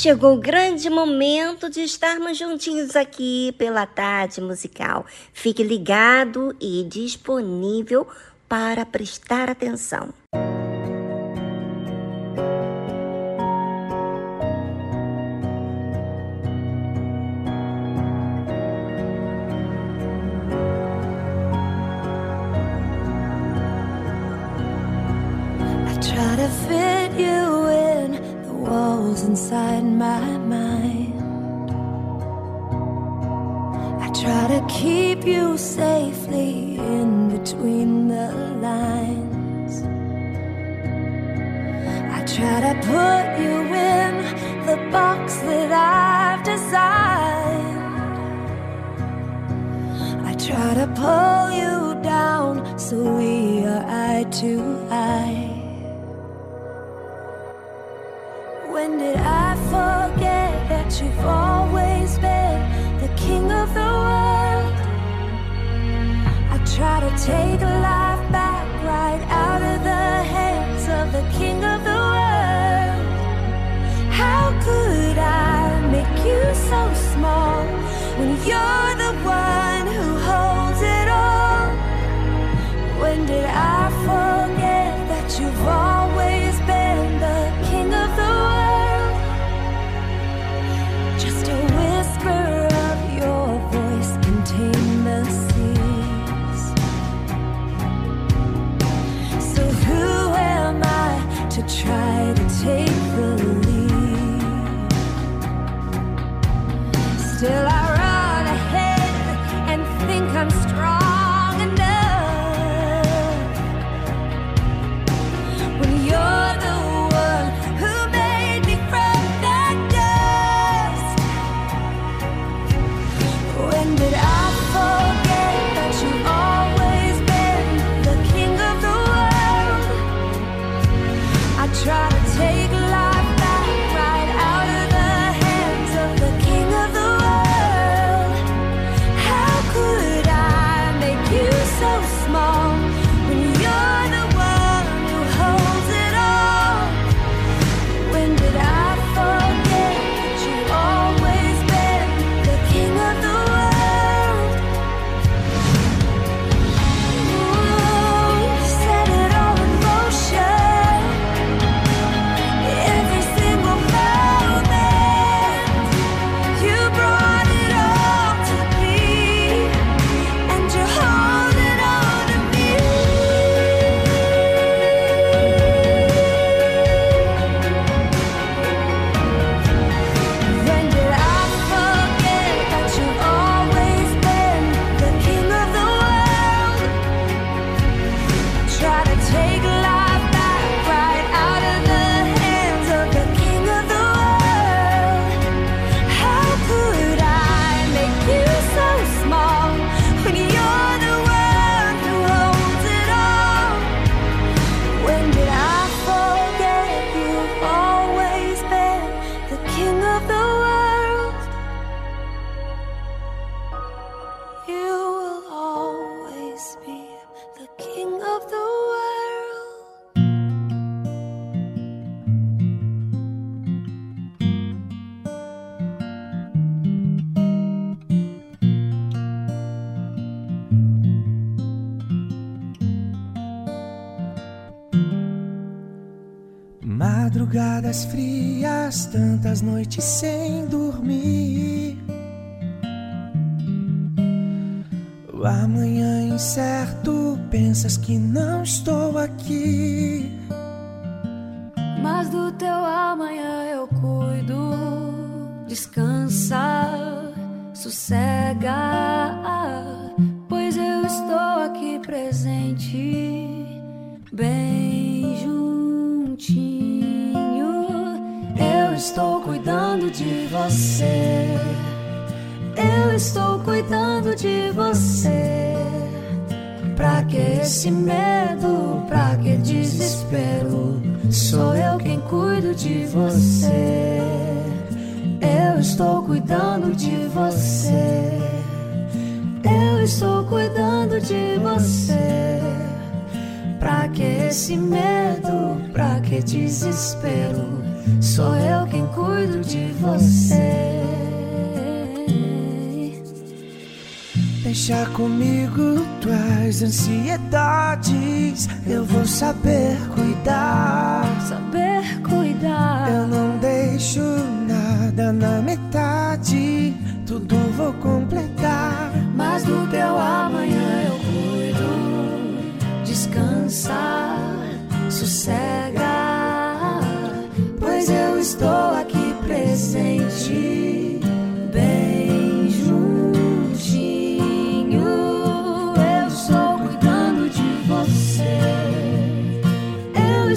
Chegou o grande momento de estarmos juntinhos aqui pela tarde musical. Fique ligado e disponível para prestar atenção. Inside my mind. I try to keep you safely in between the lines. I try to put you in the box that I've designed. I try to pull you down so we are eye to eye. When did I forget that you've always been the king of the world? I try to take life back right out of the hands of the king of the world. How could I make you so small when you're the one who holds it all? When Madrugadas try to take the lead. Still,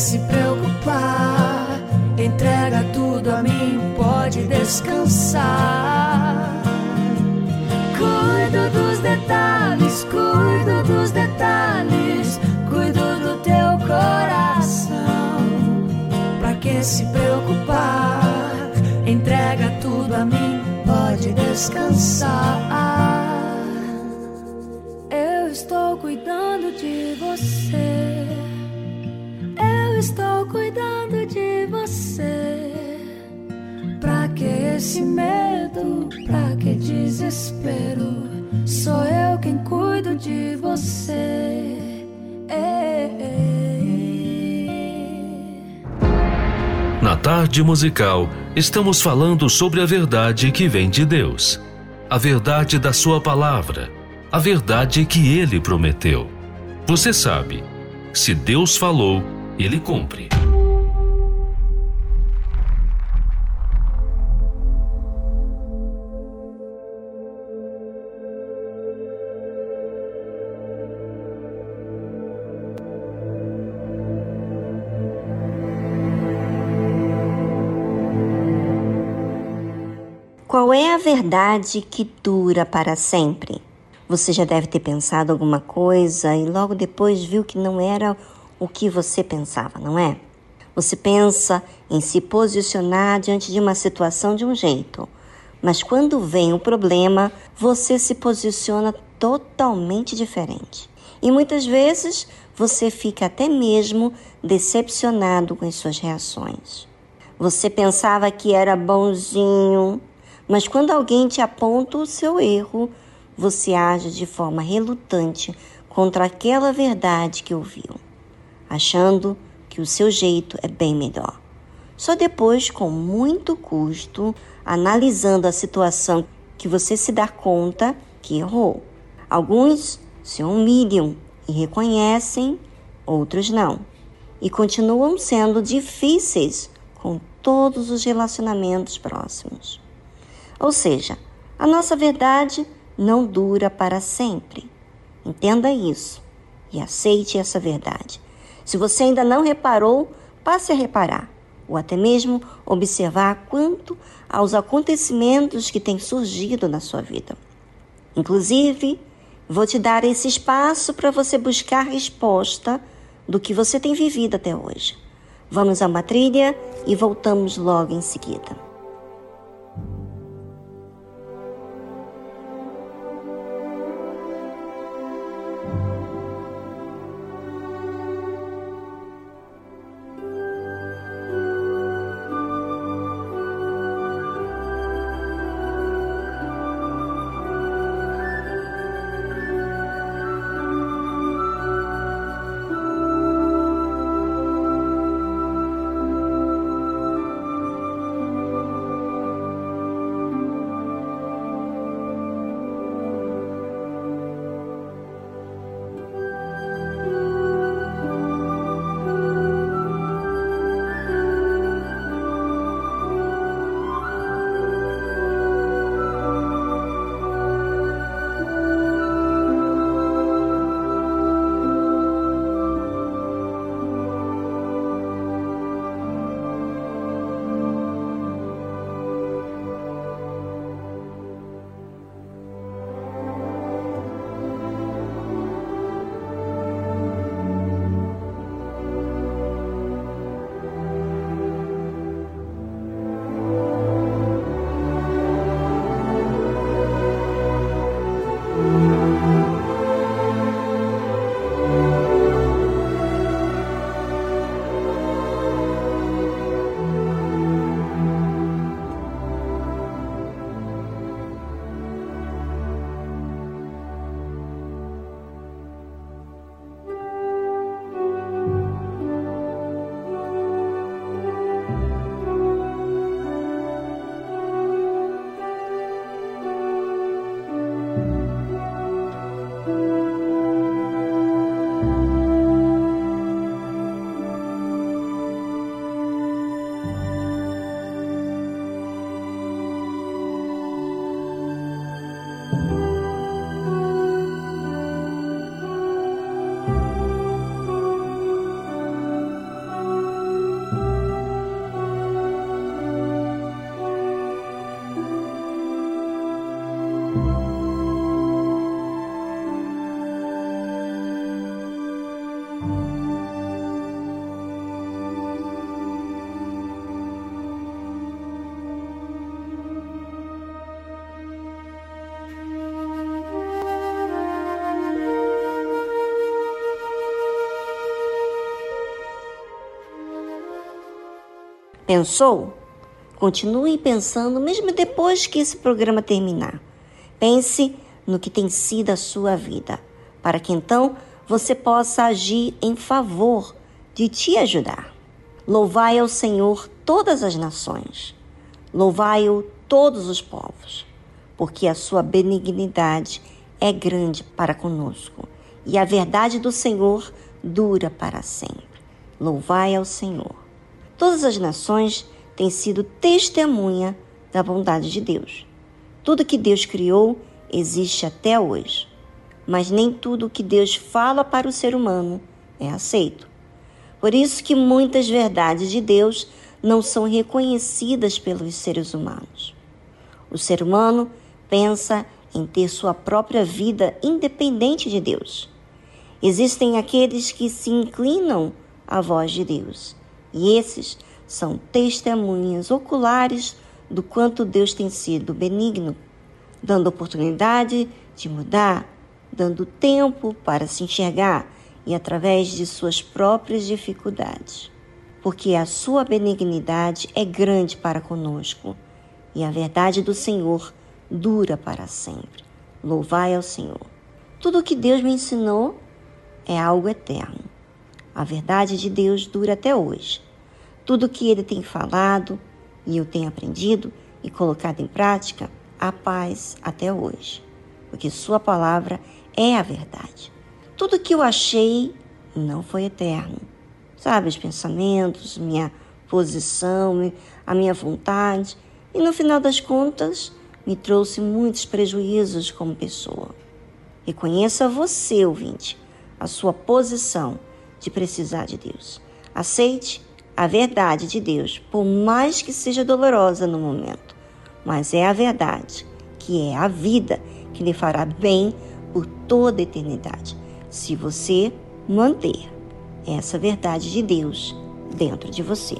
se preocupar? Entrega tudo a mim, pode descansar. Cuido dos detalhes, cuido dos detalhes, cuido do teu coração. Pra que se preocupar? Entrega tudo a mim, pode descansar. Eu estou cuidando de você. Estou cuidando de você. Pra que esse medo? Pra que desespero? Sou eu quem cuido de você. Na tarde musical, estamos falando sobre a verdade que vem de Deus, a verdade da Sua palavra, a verdade que Ele prometeu. Você sabe, se Deus falou, ele cumpre. Qual é a verdade que dura para sempre? Você já deve ter pensado alguma coisa e logo depois viu que não era o que você pensava, não é? Você pensa em se posicionar diante de uma situação de um jeito, mas quando vem o problema, você se posiciona totalmente diferente. E muitas vezes você fica até mesmo decepcionado com as suas reações. Você pensava que era bonzinho, mas quando alguém te aponta o seu erro, você age de forma relutante contra aquela verdade que ouviu, achando que o seu jeito é bem melhor. Só depois, com muito custo, analisando a situação, que você se dá conta que errou. Alguns se humilham e reconhecem, outros não. E continuam sendo difíceis com todos os relacionamentos próximos. Ou seja, a nossa verdade não dura para sempre. Entenda isso e aceite essa verdade. Se você ainda não reparou, passe a reparar, ou até mesmo observar quanto aos acontecimentos que têm surgido na sua vida. Inclusive, vou te dar esse espaço para você buscar resposta do que você tem vivido até hoje. Vamos a uma trilha e voltamos logo em seguida. Pensou? Continue pensando mesmo depois que esse programa terminar. Pense no que tem sido a sua vida, para que então você possa agir em favor de te ajudar. Louvai ao Senhor todas as nações, louvai-o todos os povos, porque a sua benignidade é grande para conosco e a verdade do Senhor dura para sempre. Louvai ao Senhor. Todas as nações têm sido testemunha da bondade de Deus. Tudo que Deus criou existe até hoje, mas nem tudo que Deus fala para o ser humano é aceito. Por isso que muitas verdades de Deus não são reconhecidas pelos seres humanos. O ser humano pensa em ter sua própria vida independente de Deus. Existem aqueles que se inclinam à voz de Deus, e esses são testemunhas oculares do quanto Deus tem sido benigno, dando oportunidade de mudar, dando tempo para se enxergar e através de suas próprias dificuldades. Porque a sua benignidade é grande para conosco e a verdade do Senhor dura para sempre. Louvai ao Senhor. Tudo o que Deus me ensinou é algo eterno. A verdade de Deus dura até hoje. Tudo que ele tem falado e eu tenho aprendido e colocado em prática, há paz até hoje, porque Sua palavra é a verdade. Tudo que eu achei não foi eterno. Sabe, os pensamentos, minha posição, a minha vontade, e no final das contas, me trouxe muitos prejuízos como pessoa. Reconheça você, ouvinte, a sua posição de precisar de Deus. Aceite a verdade de Deus, por mais que seja dolorosa no momento, mas é a verdade, que é a vida que lhe fará bem por toda a eternidade, se você manter essa verdade de Deus dentro de você.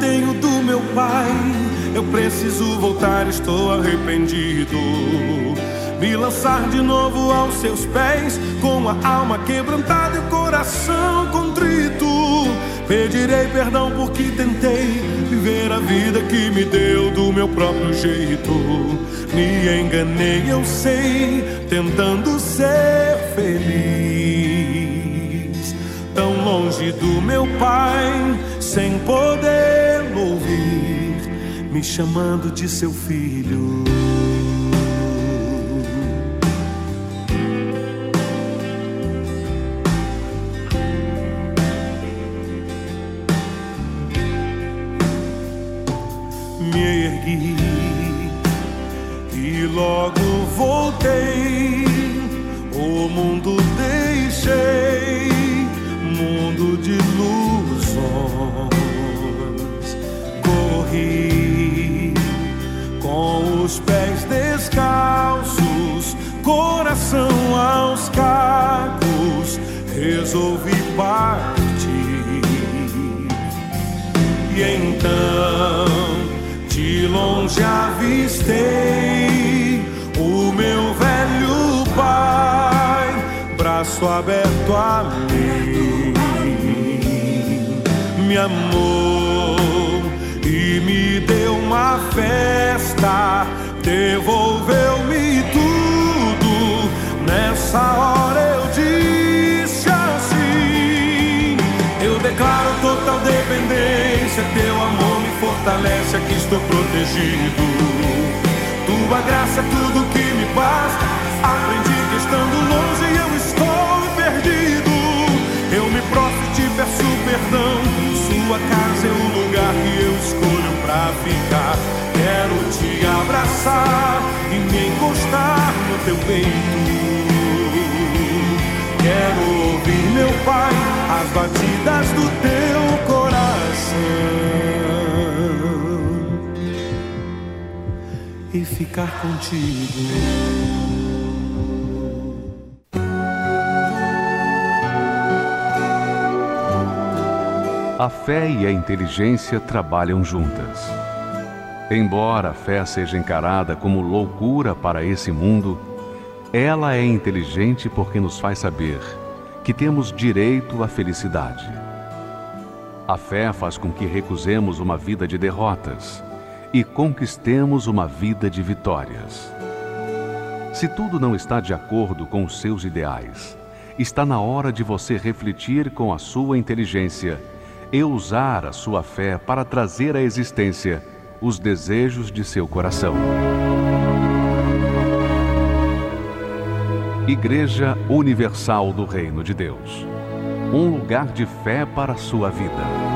Tenho do meu pai, eu preciso voltar, estou arrependido. Me lançar de novo aos seus pés, com a alma quebrantada e o coração contrito. Pedirei perdão porque tentei viver a vida que me deu do meu próprio jeito. Me enganei, eu sei, tentando ser feliz. Tão longe do meu pai, sem poder ouvir, me chamando de seu filho. me ergui e logo voltei. O mundo deixei, coração aos cacos. Resolvi partir. E então de longe avistei o meu velho pai, braço aberto a mim, me amou e me deu uma festa, devolveu-me tudo. Nessa hora eu disse assim: Eu declaro total dependência, teu amor me fortalece, aqui estou protegido. Tua graça é tudo que me basta. Aprendi que estando longe eu estou perdido. Eu me prostro e te peço perdão. Sua casa é o lugar que eu escolho pra ficar. Quero te abraçar e me encostar no teu peito. Quero ouvir, meu Pai, as batidas do teu coração e ficar contigo. A fé e a inteligência trabalham juntas. Embora a fé seja encarada como loucura para esse mundo, ela é inteligente porque nos faz saber que temos direito à felicidade. A fé faz com que recusemos uma vida de derrotas e conquistemos uma vida de vitórias. Se tudo não está de acordo com os seus ideais, está na hora de você refletir com a sua inteligência e usar a sua fé para trazer à existência os desejos de seu coração. Igreja Universal do Reino de Deus um lugar de fé para a sua vida.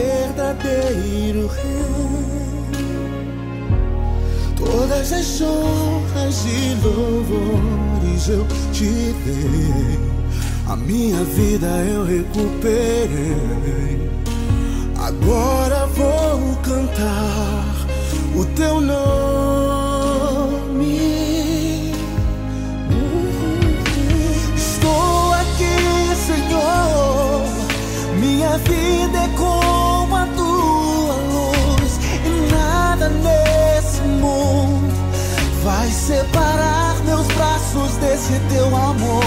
verdadeiro rei. Todas as honras e louvores eu te dei, a minha vida eu recuperei. Agora vou cantar o teu nome. Estou aqui, Senhor, minha vida é separar meus braços desse teu amor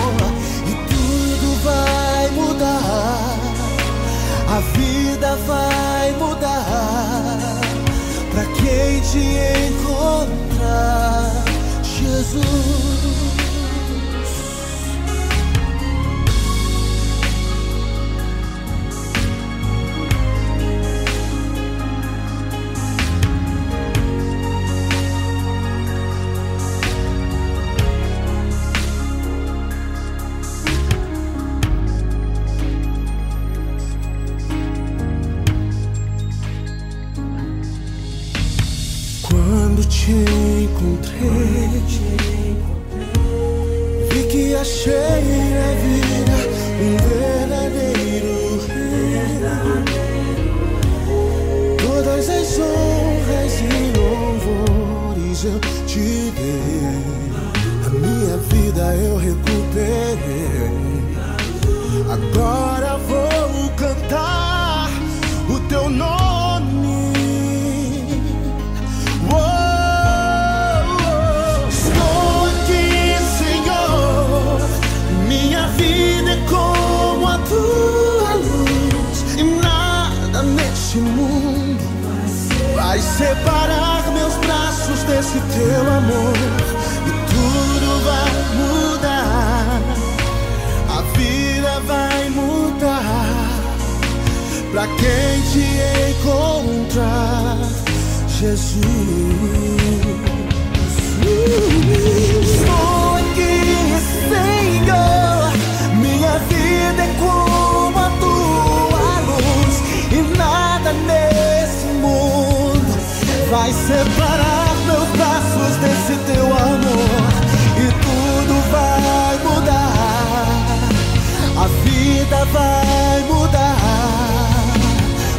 e tudo vai mudar. A vida vai mudar para quem te encontrar, Jesus. Achei a vida um verdadeiro rei. Todas as honras e louvores eu te dei, a minha vida eu recuperei. Agora desse teu amor. E tudo vai mudar, a vida vai mudar. Pra quem te encontrar, Jesus. Estou aqui, Senhor. Minha vida é como a tua luz, e nada nesse mundo vai separar desse teu amor. E tudo vai mudar, a vida vai mudar.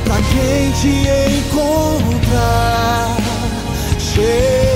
Pra quem te encontrar, Jesus.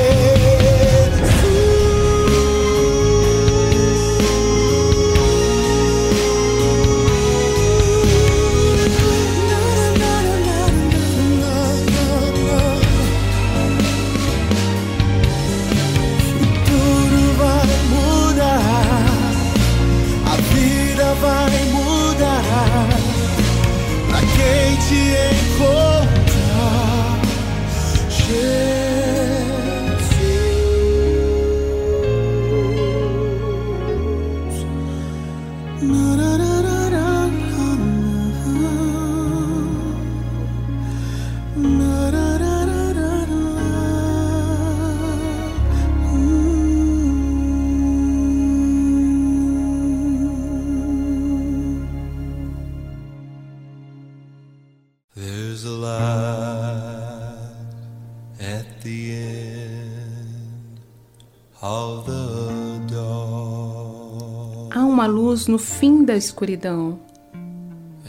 Luz no fim da escuridão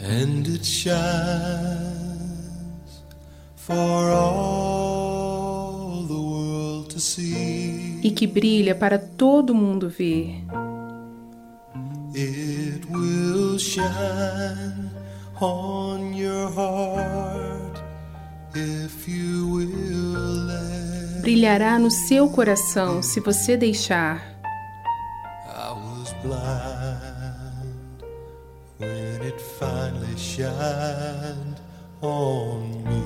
and it shines for all the world to see. e que brilha para todo mundo ver. It will shine on your heart if you will let. Brilhará no seu coração se você deixar. I was blind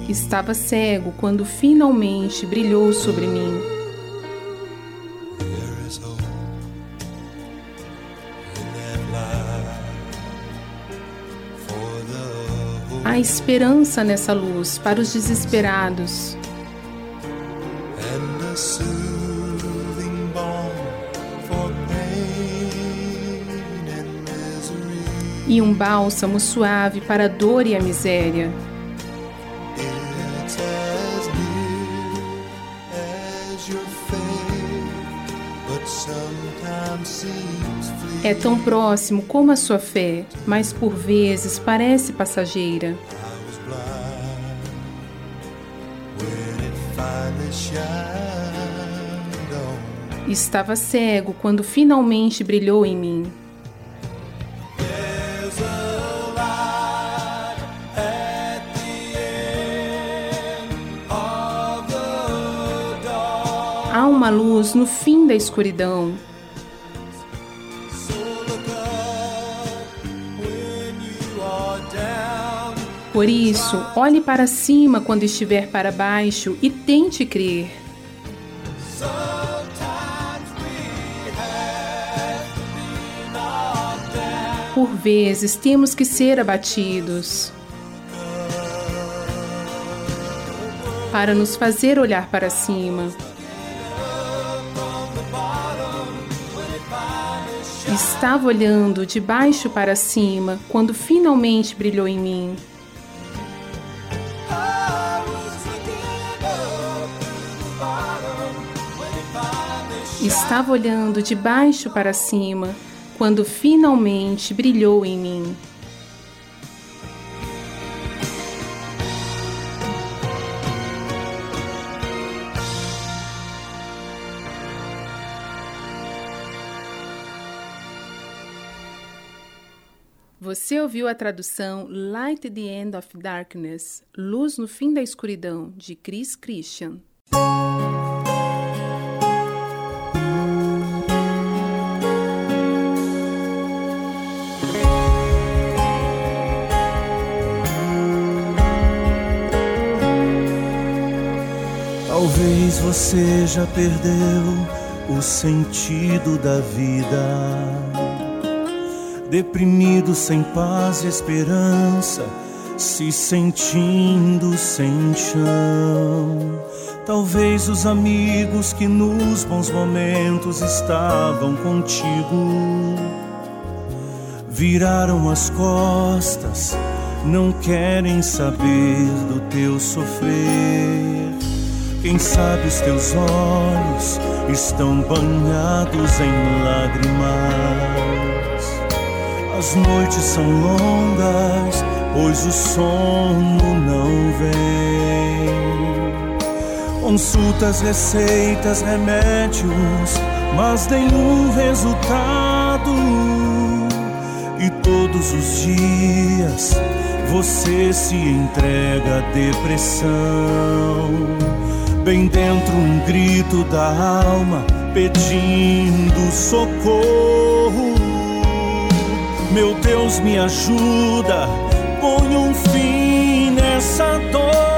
Estava cego quando finalmente brilhou sobre mim. Há esperança nessa luz para os desesperados and e um bálsamo suave para a dor e a miséria. É tão próximo como a sua fé, mas por vezes parece passageira. Estava cego quando finalmente brilhou em mim. Uma luz no fim da escuridão. Por isso, olhe para cima quando estiver para baixo e tente crer. Por vezes temos que ser abatidos para nos fazer olhar para cima. Estava olhando de baixo para cima quando finalmente brilhou em mim. Estava olhando de baixo para cima quando finalmente brilhou em mim. Você ouviu a tradução Light at the End of Darkness Luz no Fim da Escuridão, de Chris Christian. Talvez você já perdeu o sentido da vida deprimido, sem paz e esperança, se sentindo sem chão. Talvez os amigos que nos bons momentos estavam contigo viraram as costas, não querem saber do teu sofrer. Quem sabe os teus olhos estão banhados em lágrimas as noites são longas, pois o sono não vem. Consultas, receitas, remédios, mas nenhum resultado. E todos os dias você se entrega à depressão. Bem dentro um grito da alma pedindo socorro meu Deus, me ajuda, põe um fim nessa dor.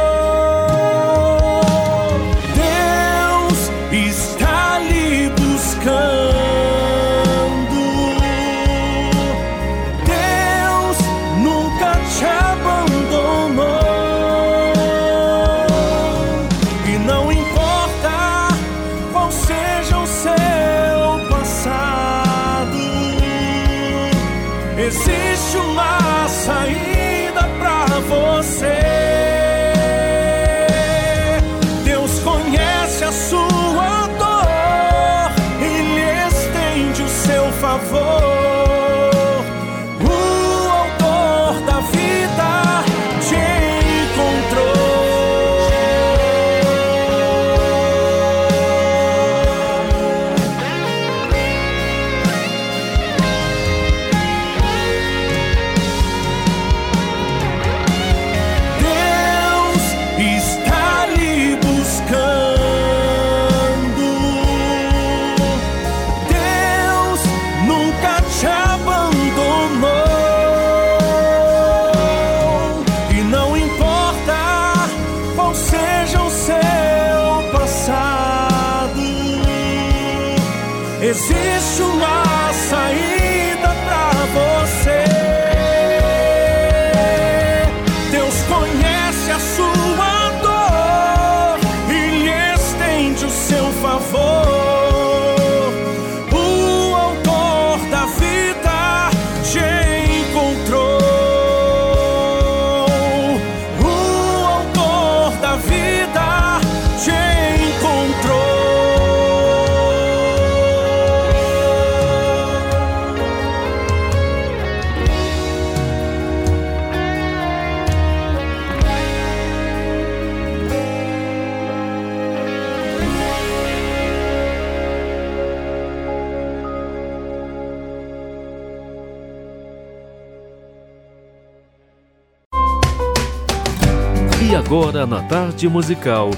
na tarde musical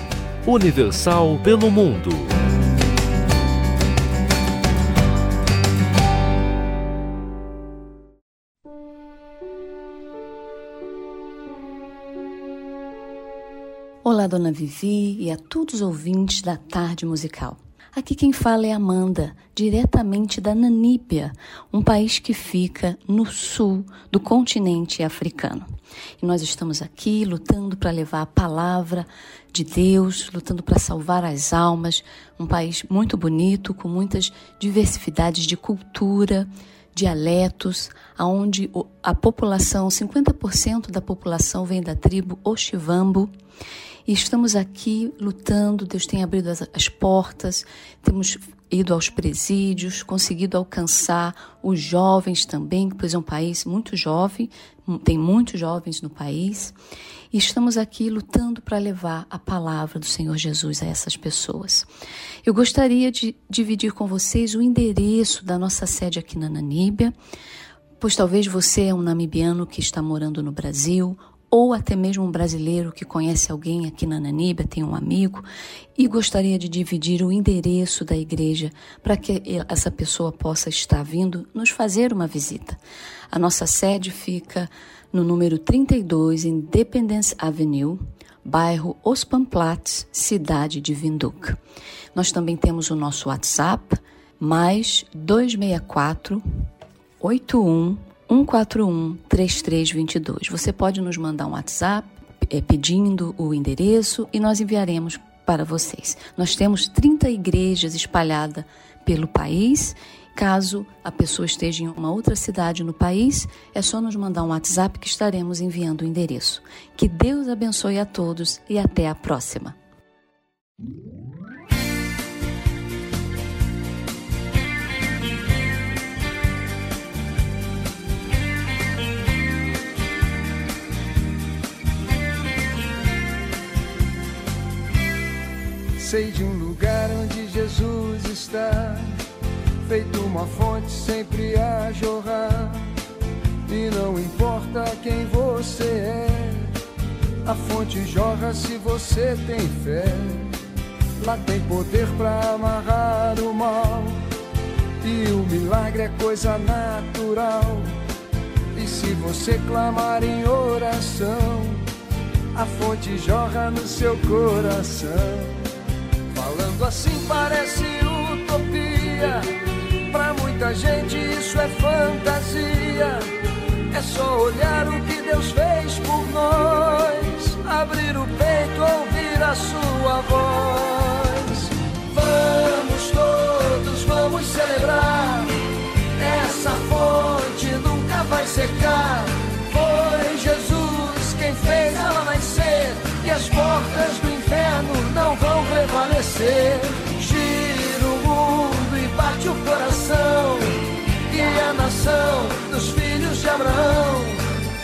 Universal pelo Mundo. Olá, dona Vivi e a todos os ouvintes da tarde musical. Aqui quem fala é Amanda, diretamente da Namíbia, um país que fica no sul do continente africano. E nós estamos aqui lutando para levar a palavra de Deus, lutando para salvar as almas, um país muito bonito, com muitas diversidades de cultura, dialetos, onde a população, 50% da população vem da tribo Oxivambo. E estamos aqui lutando, Deus tem abrido as, as portas, temos ido aos presídios, conseguido alcançar os jovens também, pois é um país muito jovem, tem muitos jovens no país, e estamos aqui lutando para levar a palavra do Senhor Jesus a essas pessoas. Eu gostaria de dividir com vocês o endereço da nossa sede aqui na Namíbia, pois talvez você é um namibiano que está morando no Brasil ou até mesmo um brasileiro que conhece alguém aqui na Namíbia, tem um amigo e gostaria de dividir o endereço da igreja para que essa pessoa possa estar vindo nos fazer uma visita. A nossa sede fica no número 32 Independence Avenue, bairro Os Pamplats, cidade de Windhoek. Nós também temos o nosso WhatsApp, mais 264 81 141 3322. Você pode nos mandar um WhatsApp é, pedindo o endereço e nós enviaremos para vocês. Nós temos 30 igrejas espalhadas pelo país. Caso a pessoa esteja em uma outra cidade no país, é só nos mandar um WhatsApp que estaremos enviando o endereço. Que Deus abençoe a todos e até a próxima. Sei de um lugar onde Jesus está, feito uma fonte sempre a jorrar. E não importa quem você é, a fonte jorra se você tem fé. Lá tem poder para amarrar o mal, e o milagre é coisa natural. E se você clamar em oração, a fonte jorra no seu coração. Falando assim parece utopia. Pra muita gente isso é fantasia. É só olhar o que Deus fez por nós. Abrir o peito, ouvir a sua voz. Vamos todos, vamos celebrar. Essa fonte nunca vai secar. Foi Jesus quem fez ela nascer. E as portas do inferno não vão prevalecer. Gira o mundo e bate o coração. E a nação dos filhos de Abraão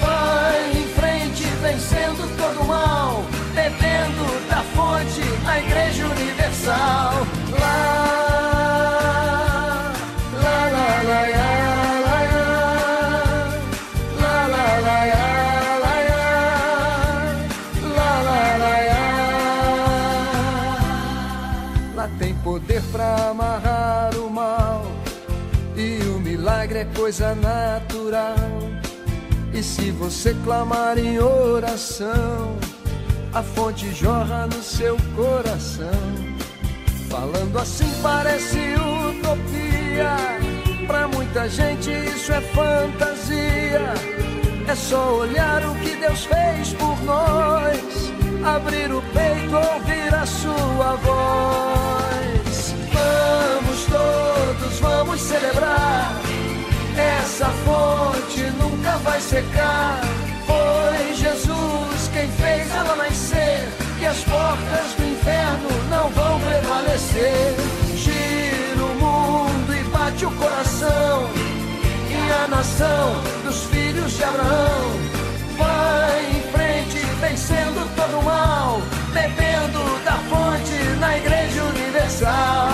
vai em frente, vencendo todo mal, bebendo da fonte, a Igreja Universal. Coisa natural. E se você clamar em oração, a fonte jorra no seu coração. Falando assim parece utopia. Pra muita gente isso é fantasia. É só olhar o que Deus fez por nós. Abrir o peito, ouvir a sua voz. Vamos todos, vamos celebrar. Essa fonte nunca vai secar. Foi Jesus quem fez ela nascer. E as portas do inferno não vão prevalecer. Gira o mundo e bate o coração. E a nação dos filhos de Abraão vai em frente, vencendo todo o mal, bebendo da fonte na Igreja Universal.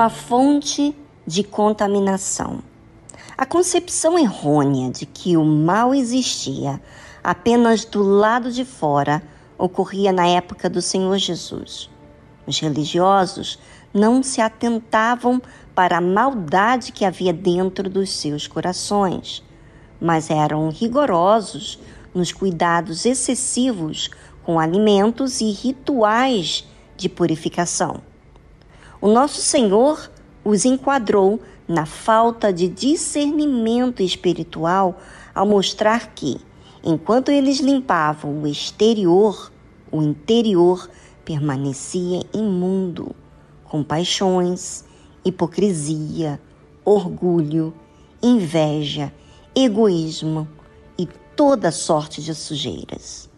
Uma fonte de contaminação. A concepção errônea de que o mal existia apenas do lado de fora ocorria na época do Senhor Jesus. Os religiosos não se atentavam para a maldade que havia dentro dos seus corações, mas eram rigorosos nos cuidados excessivos com alimentos e rituais de purificação. O nosso Senhor os enquadrou na falta de discernimento espiritual ao mostrar que, enquanto eles limpavam o exterior, o interior permanecia imundo, com paixões, hipocrisia, orgulho, inveja, egoísmo e toda sorte de sujeiras.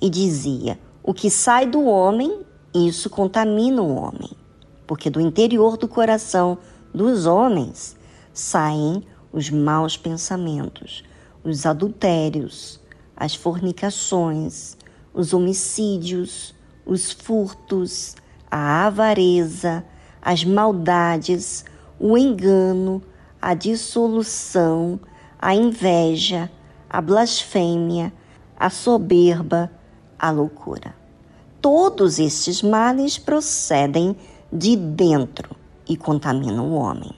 E dizia: o que sai do homem, isso contamina o homem porque do interior do coração dos homens saem os maus pensamentos, os adultérios, as fornicações, os homicídios, os furtos, a avareza, as maldades, o engano, a dissolução, a inveja, a blasfêmia, a soberba, a loucura. Todos estes males procedem de dentro e contaminam o homem.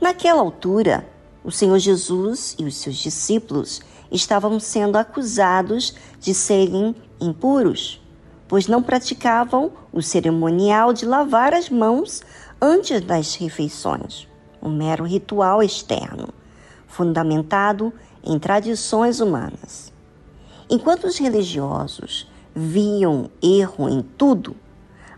Naquela altura, o Senhor Jesus e os seus discípulos estavam sendo acusados de serem impuros, pois não praticavam o cerimonial de lavar as mãos antes das refeições, um mero ritual externo, fundamentado em tradições humanas. Enquanto os religiosos viam erro em tudo,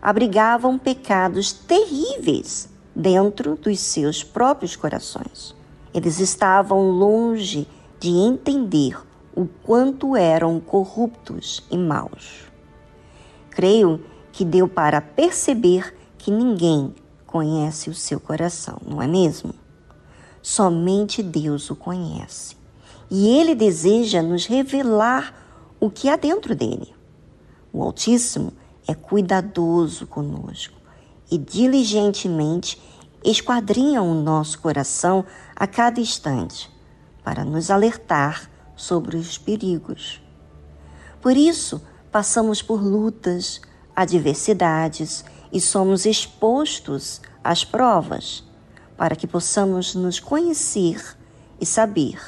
abrigavam pecados terríveis dentro dos seus próprios corações. Eles estavam longe de entender o quanto eram corruptos e maus. Creio que deu para perceber que ninguém conhece o seu coração, não é mesmo? Somente Deus o conhece. E ele deseja nos revelar o que há dentro dele. O Altíssimo é cuidadoso conosco e diligentemente esquadrinha o nosso coração a cada instante para nos alertar sobre os perigos. Por isso, passamos por lutas, adversidades e somos expostos às provas, para que possamos nos conhecer e saber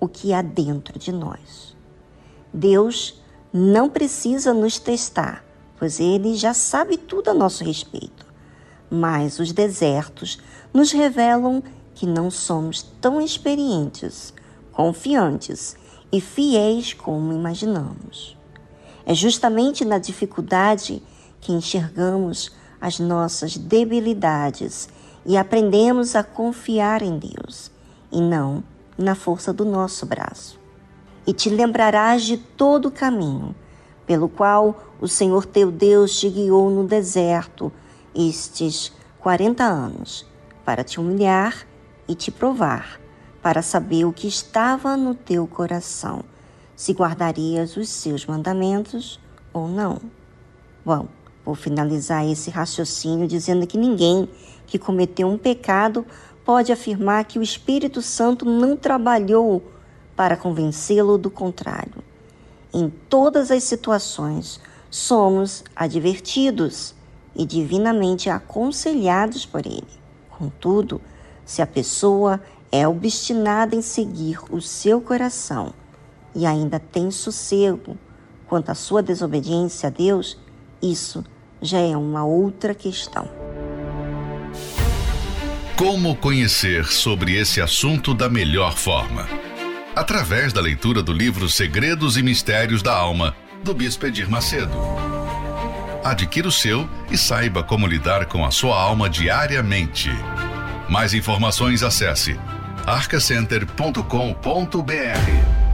o que há dentro de nós. Deus não precisa nos testar, pois Ele já sabe tudo a nosso respeito. Mas os desertos nos revelam que não somos tão experientes, confiantes e fiéis como imaginamos. É justamente na dificuldade que enxergamos as nossas debilidades e aprendemos a confiar em Deus e não na força do nosso braço. E te lembrarás de todo o caminho pelo qual o Senhor teu Deus te guiou no deserto estes quarenta anos, para te humilhar e te provar, para saber o que estava no teu coração, se guardarias os seus mandamentos ou não. Bom, vou finalizar esse raciocínio dizendo que ninguém que cometeu um pecado pode afirmar que o Espírito Santo não trabalhou para convencê-lo do contrário. Em todas as situações, somos advertidos e divinamente aconselhados por Ele. Contudo, se a pessoa é obstinada em seguir o seu coração e ainda tem sossego quanto à sua desobediência a Deus, isso já é uma outra questão. Como conhecer sobre esse assunto da melhor forma? Através da leitura do livro Segredos e Mistérios da Alma, do Bispo Edir Macedo. Adquira o seu e saiba como lidar com a sua alma diariamente. Mais informações acesse arcacenter.com.br.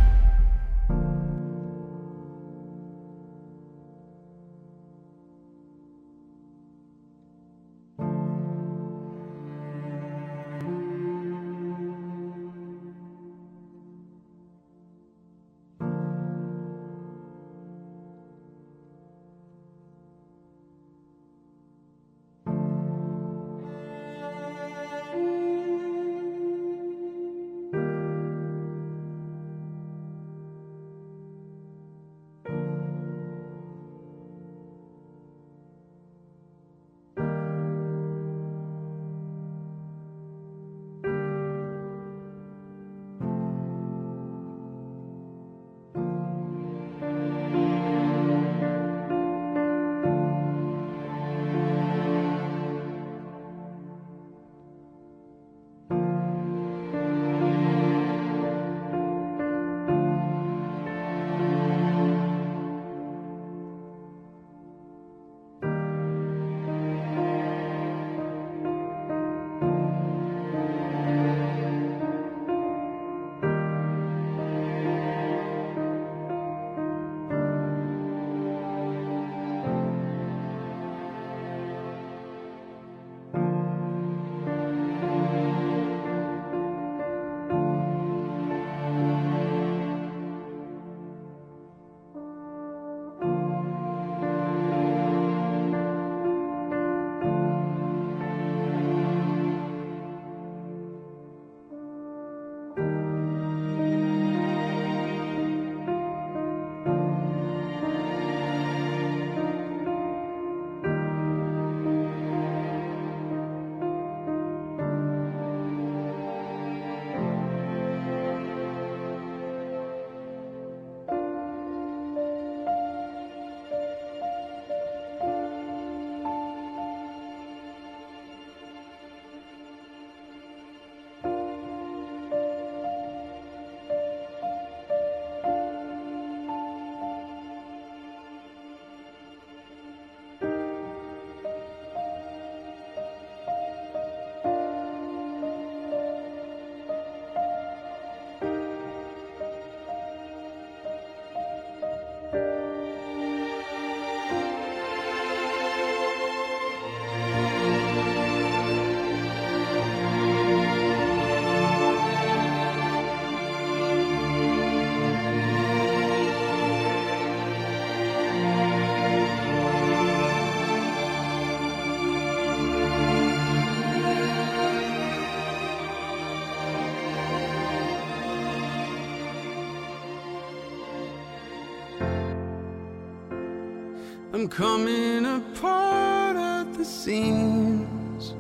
coming apart at the seams,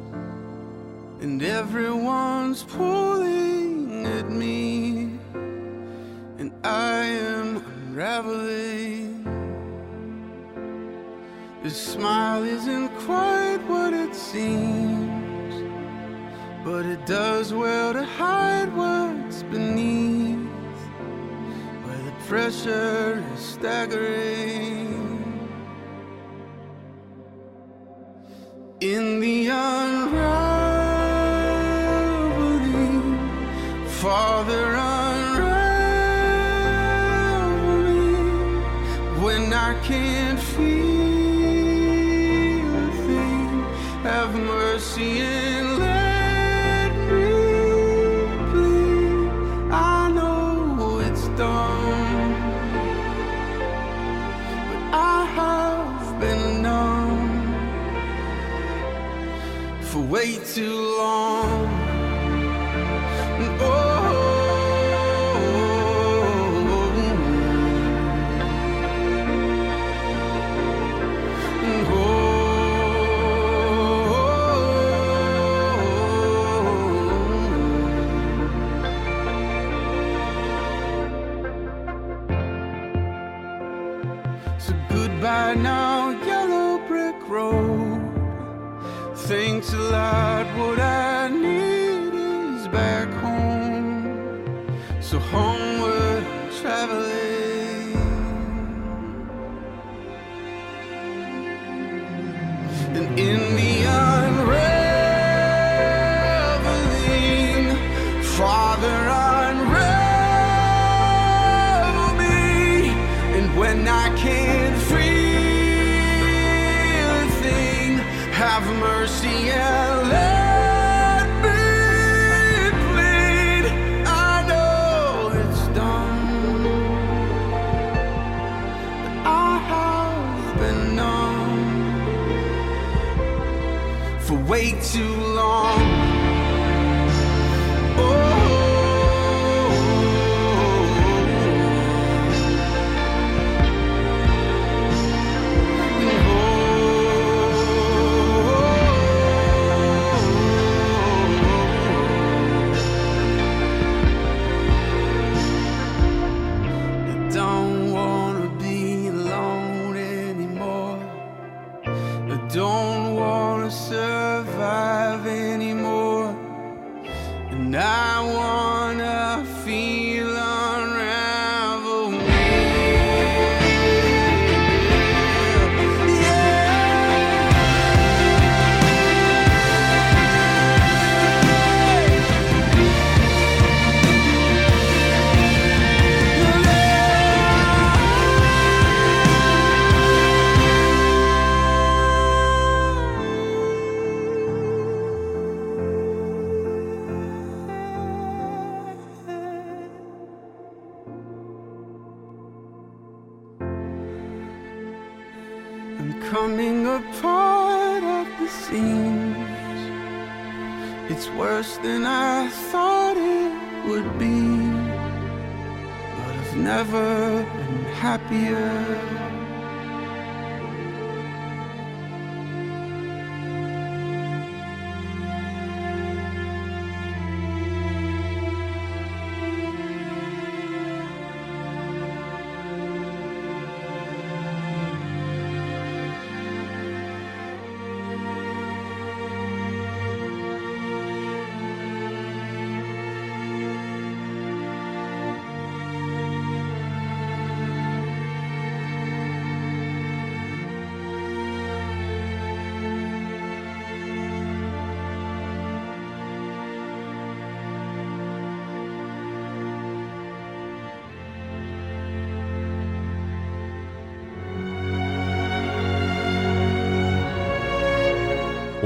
and everyone's poor.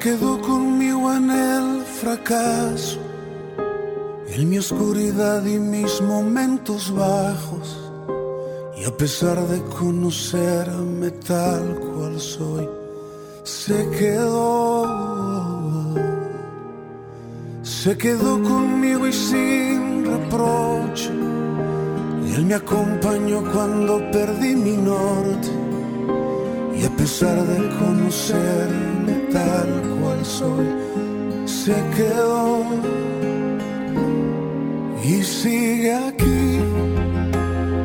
Quedó conmigo en el fracaso, en mi oscuridad y mis momentos bajos. Y a pesar de conocerme tal cual soy, se quedó. Se quedó conmigo y sin reproche. Y él me acompañó cuando perdí mi norte. Y a pesar de conocerme tal cual soy, se quedó y sigue aquí,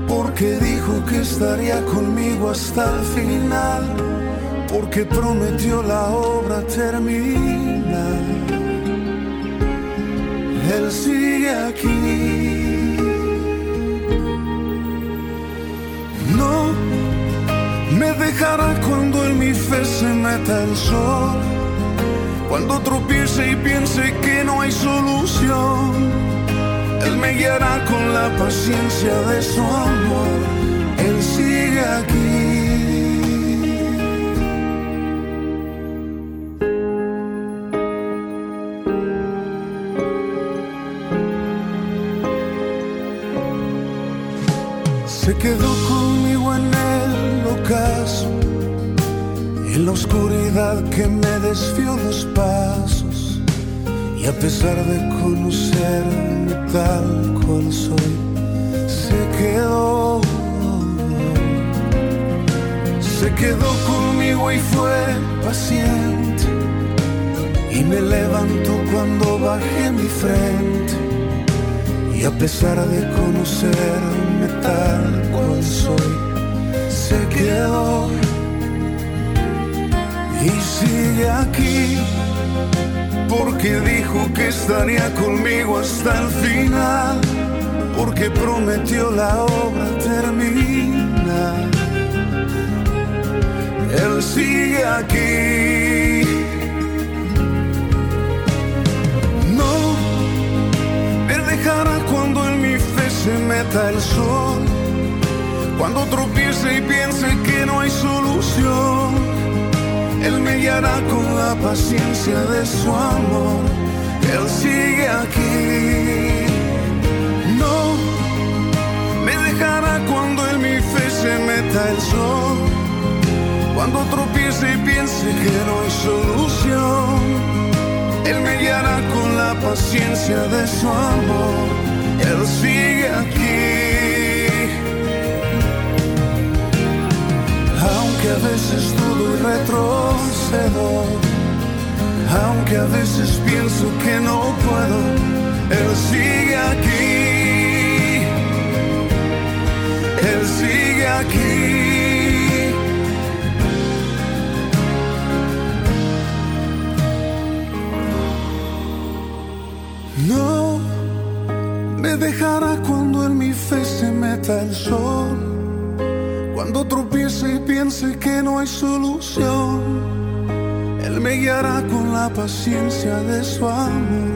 porque dijo que estaría conmigo hasta el final, porque prometió la obra terminar. Él sigue aquí. Dejará cuando en mi fe se meta el sol. Cuando tropiece y piense que no hay solución, Él me guiará con la paciencia de su amor. Él sigue aquí. Oscuridad que me desvió los pasos. Y a pesar de conocerme tal cual soy, se quedó. Se quedó conmigo y fue paciente. Y me levantó cuando bajé mi frente. Y a pesar de conocerme tal cual soy, se quedó y sigue aquí porque dijo que estaría conmigo hasta el final, porque prometió la obra termina. Él sigue aquí. No me dejará cuando en mi fe se meta el sol, cuando tropiece y piense que no hay solución. Él me guiará con la paciencia de su amor. Él sigue aquí. No me dejará cuando en mi fe se meta el sol. Cuando tropiece y piense que no hay solución. Él me guiará con la paciencia de su amor. Él sigue aquí. A veces dudo y retrocedo, aunque a veces pienso que no puedo, Él sigue aquí, Él sigue aquí. No me dejará cuando en mi fe se meta el sol. Cuando tropiece y piense que no hay solución, Él me guiará con la paciencia de su amor.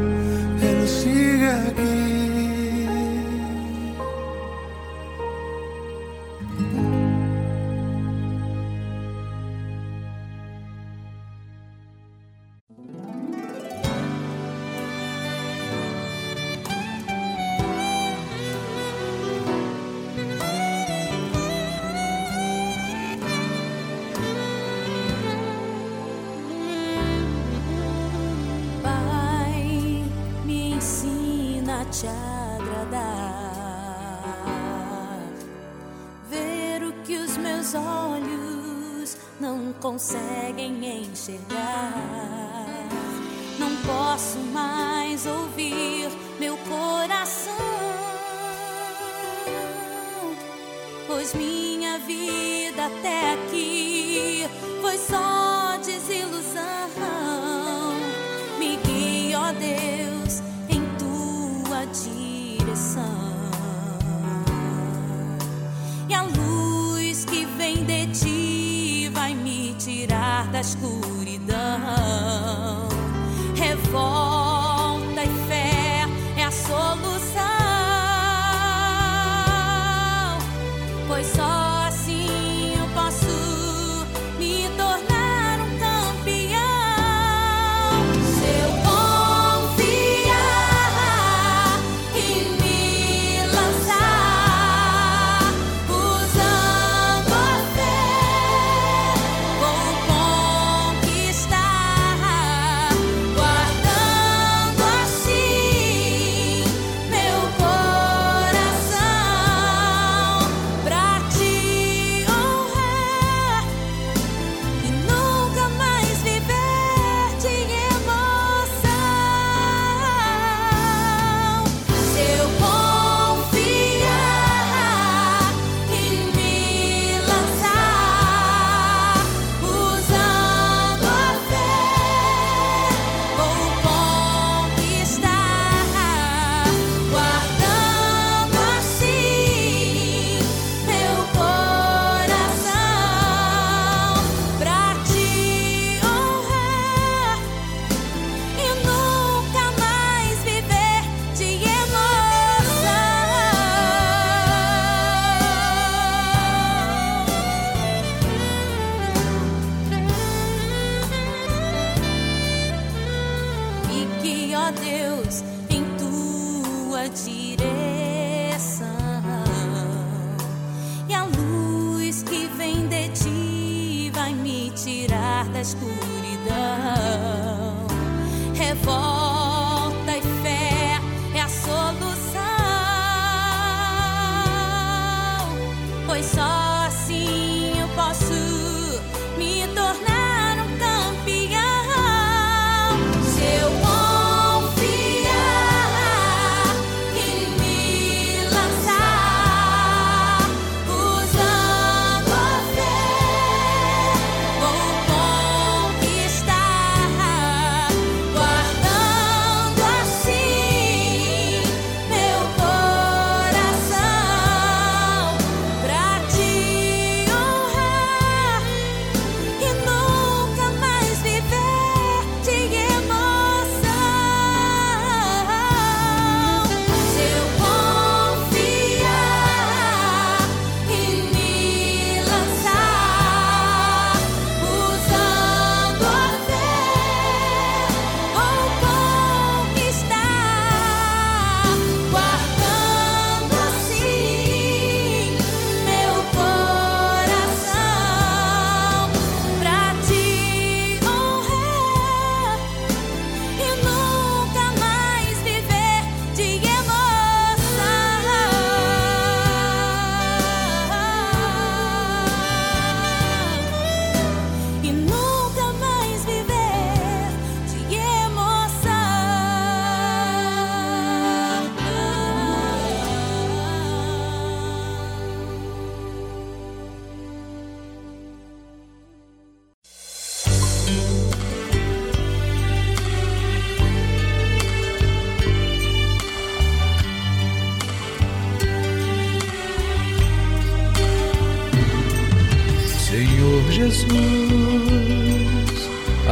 Jesus,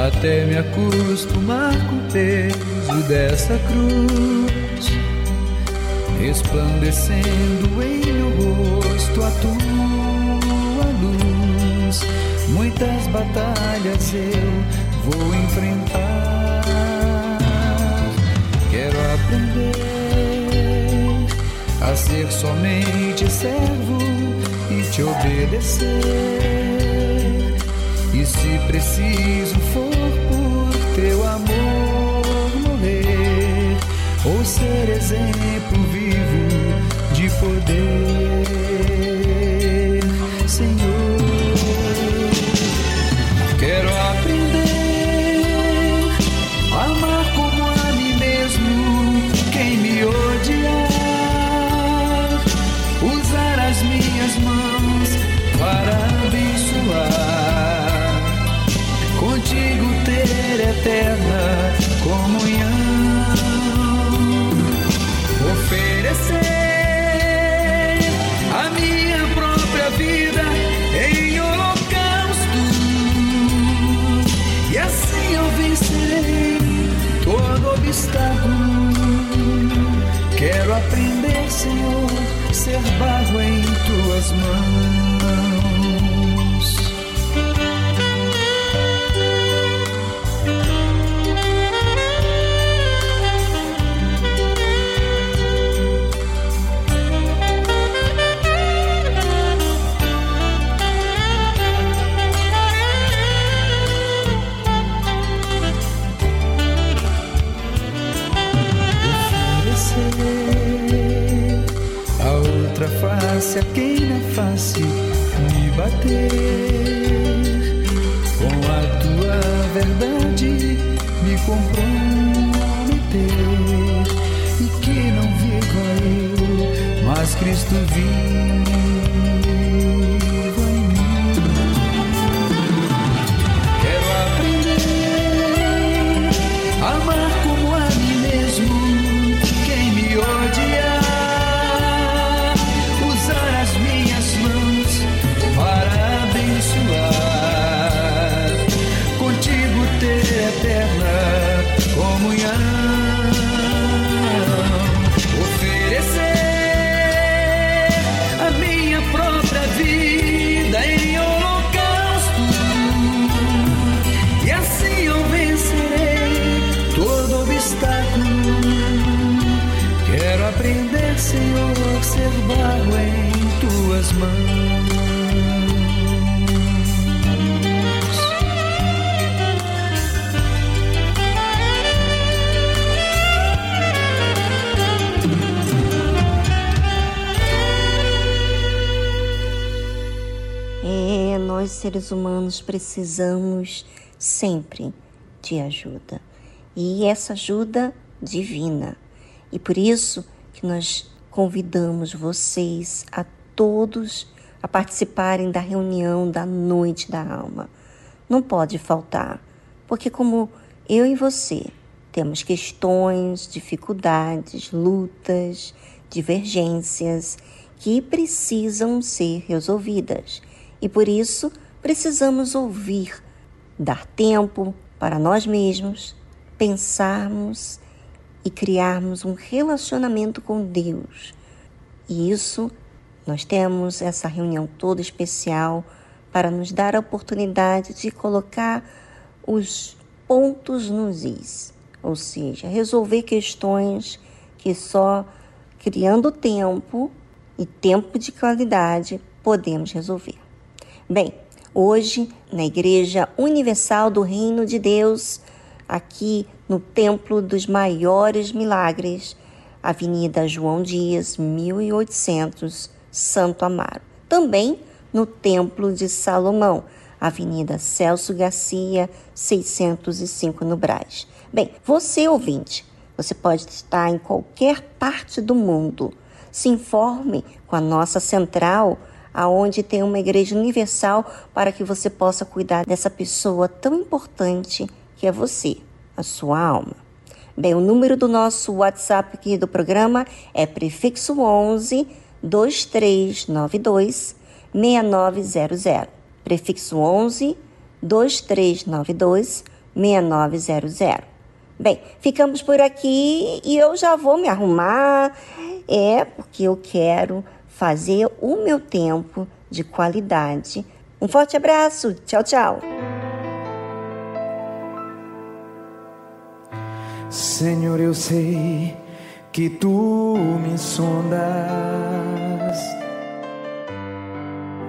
até me acostumar com o peso dessa cruz, resplandecendo em meu rosto a tua luz. Muitas batalhas eu vou enfrentar. Quero aprender a ser somente servo e te obedecer. Se preciso for por teu amor morrer, ou ser exemplo vivo de poder, ser barro em tuas mãos. Face me bater. Com a tua verdade me comprometer. E que não viva eu mas Cristo viva seres humanos precisamos sempre de ajuda. E essa ajuda divina. E por isso que nós convidamos vocês a todos a participarem da reunião da Noite da Alma. Não pode faltar, porque como eu e você temos questões, dificuldades, lutas, divergências que precisam ser resolvidas. E por isso precisamos ouvir, dar tempo para nós mesmos, pensarmos e criarmos um relacionamento com Deus. E isso nós temos essa reunião toda especial para nos dar a oportunidade de colocar os pontos nos is, ou seja, resolver questões que só criando tempo e tempo de qualidade podemos resolver. Bem, hoje na Igreja Universal do Reino de Deus, aqui no Templo dos Maiores Milagres, Avenida João Dias, 1800, Santo Amaro. Também no Templo de Salomão, Avenida Celso Garcia, 605 no Brás. Bem, você ouvinte, você pode estar em qualquer parte do mundo. Se informe com a nossa central, aonde tem uma igreja universal para que você possa cuidar dessa pessoa tão importante que é você, a sua alma. Bem, o número do nosso WhatsApp aqui do programa é prefixo 11 2392 6900. prefixo 11 2392 6900. Bem, ficamos por aqui e eu já vou me arrumar, é porque eu quero fazer o meu tempo de qualidade. Um forte abraço, tchau, tchau. Senhor, eu sei que tu me sondas.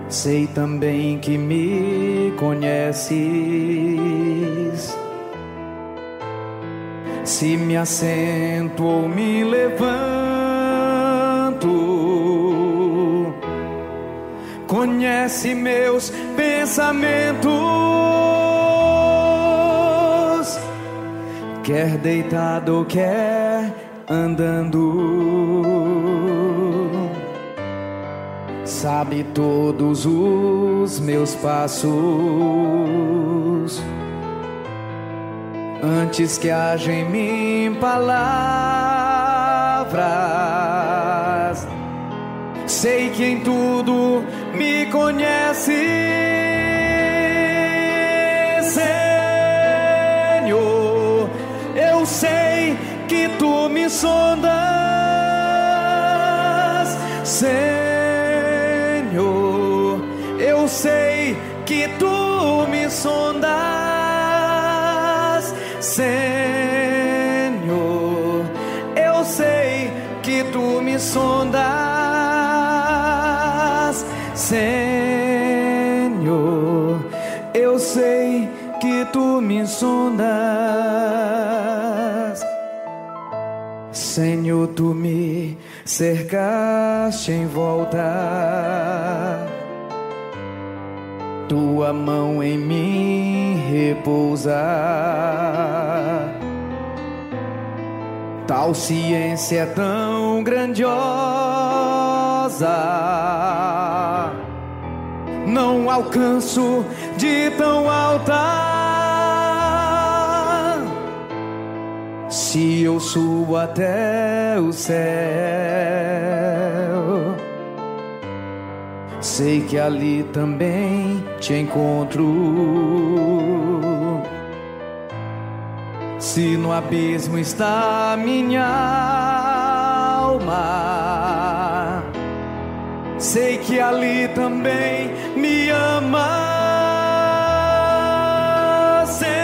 Sei também que me conheces. Se me assento ou me levanto, conhece meus pensamentos. Quer deitado, quer andando, sabe todos os meus passos. Antes que haja em mim palavras, sei que em tudo me conhece. Senhor, eu sei que tu me sondas, Senhor. Eu sei que tu me sondas, Senhor. Eu sei que tu me sondas, tu me sondas. Senhor, tu me cercaste em volta. Tua mão em mim repousa. Tal ciência é tão grandiosa. Não alcanço de tão alta. Se eu subo até o céu, sei que ali também te encontro. Se no abismo está minha alma, sei que ali também me ama. Senhor,